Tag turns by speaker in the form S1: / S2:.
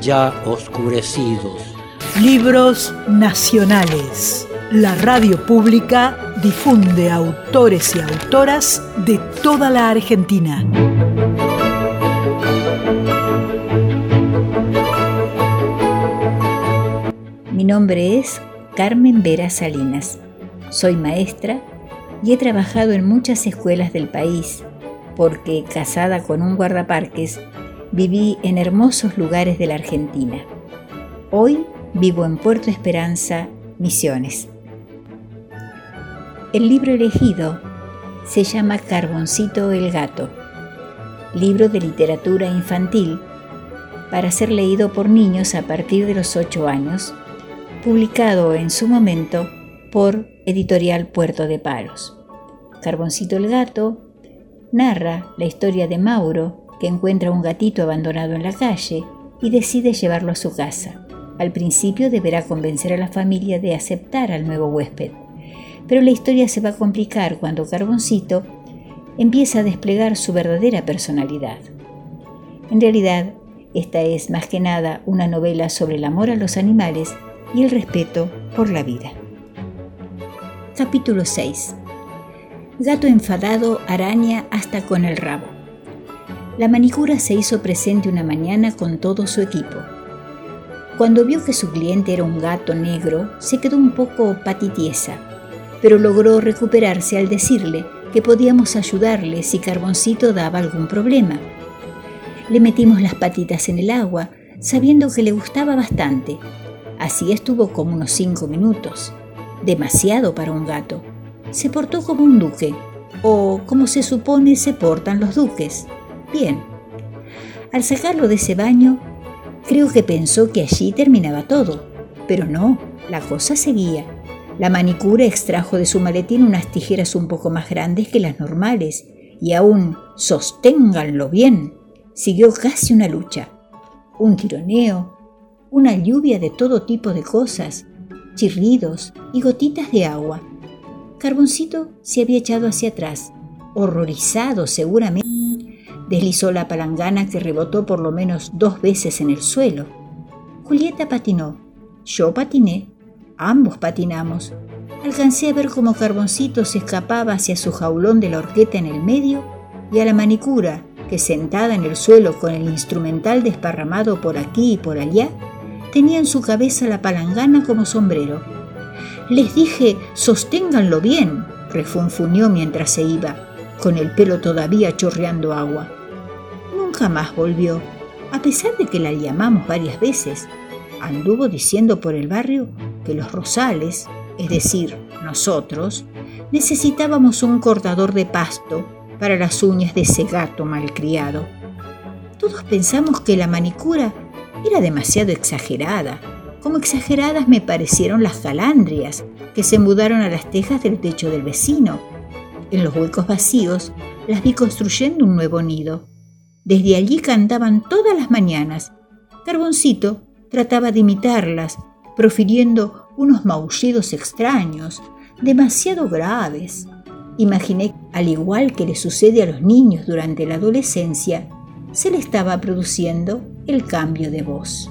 S1: ya oscurecidos.
S2: Libros nacionales. La radio pública difunde autores y autoras de toda la Argentina.
S3: Mi nombre es Carmen Vera Salinas. Soy maestra y he trabajado en muchas escuelas del país porque, casada con un guardaparques, viví en hermosos lugares de la Argentina. Hoy vivo en Puerto Esperanza, Misiones. El libro elegido se llama Carboncito el Gato, libro de literatura infantil para ser leído por niños a partir de los 8 años, publicado en su momento por Editorial Puerto de Palos. Carboncito el Gato narra la historia de Mauro, que encuentra un gatito abandonado en la calle y decide llevarlo a su casa. Al principio deberá convencer a la familia de aceptar al nuevo huésped, pero la historia se va a complicar cuando Carboncito empieza a desplegar su verdadera personalidad. En realidad, esta es más que nada una novela sobre el amor a los animales y el respeto por la vida. Capítulo 6. Gato enfadado araña hasta con el rabo. La manicura se hizo presente una mañana con todo su equipo. Cuando vio que su cliente era un gato negro, se quedó un poco patitiesa, pero logró recuperarse al decirle que podíamos ayudarle si Carboncito daba algún problema. Le metimos las patitas en el agua, sabiendo que le gustaba bastante. Así estuvo como unos cinco minutos. Demasiado para un gato. Se portó como un duque, o como se supone se portan los duques. Al sacarlo de ese baño, creo que pensó que allí terminaba todo, pero no, la cosa seguía. La manicura extrajo de su maletín unas tijeras un poco más grandes que las normales y aún, sosténganlo bien, siguió casi una lucha. Un tironeo, una lluvia de todo tipo de cosas, chirridos y gotitas de agua. Carboncito se había echado hacia atrás, horrorizado seguramente Deslizó la palangana que rebotó por lo menos dos veces en el suelo. Julieta patinó. Yo patiné. Ambos patinamos. Alcancé a ver cómo Carboncito se escapaba hacia su jaulón de la horqueta en el medio y a la manicura, que sentada en el suelo con el instrumental desparramado por aquí y por allá, tenía en su cabeza la palangana como sombrero. Les dije, sosténganlo bien, refunfuñó mientras se iba, con el pelo todavía chorreando agua jamás volvió, a pesar de que la llamamos varias veces. Anduvo diciendo por el barrio que los rosales, es decir, nosotros, necesitábamos un cortador de pasto para las uñas de ese gato malcriado. Todos pensamos que la manicura era demasiado exagerada, como exageradas me parecieron las calandrias que se mudaron a las tejas del techo del vecino. En los huecos vacíos las vi construyendo un nuevo nido. Desde allí cantaban todas las mañanas. Carboncito trataba de imitarlas, profiriendo unos maullidos extraños, demasiado graves. Imaginé, al igual que le sucede a los niños durante la adolescencia, se le estaba produciendo el cambio de voz.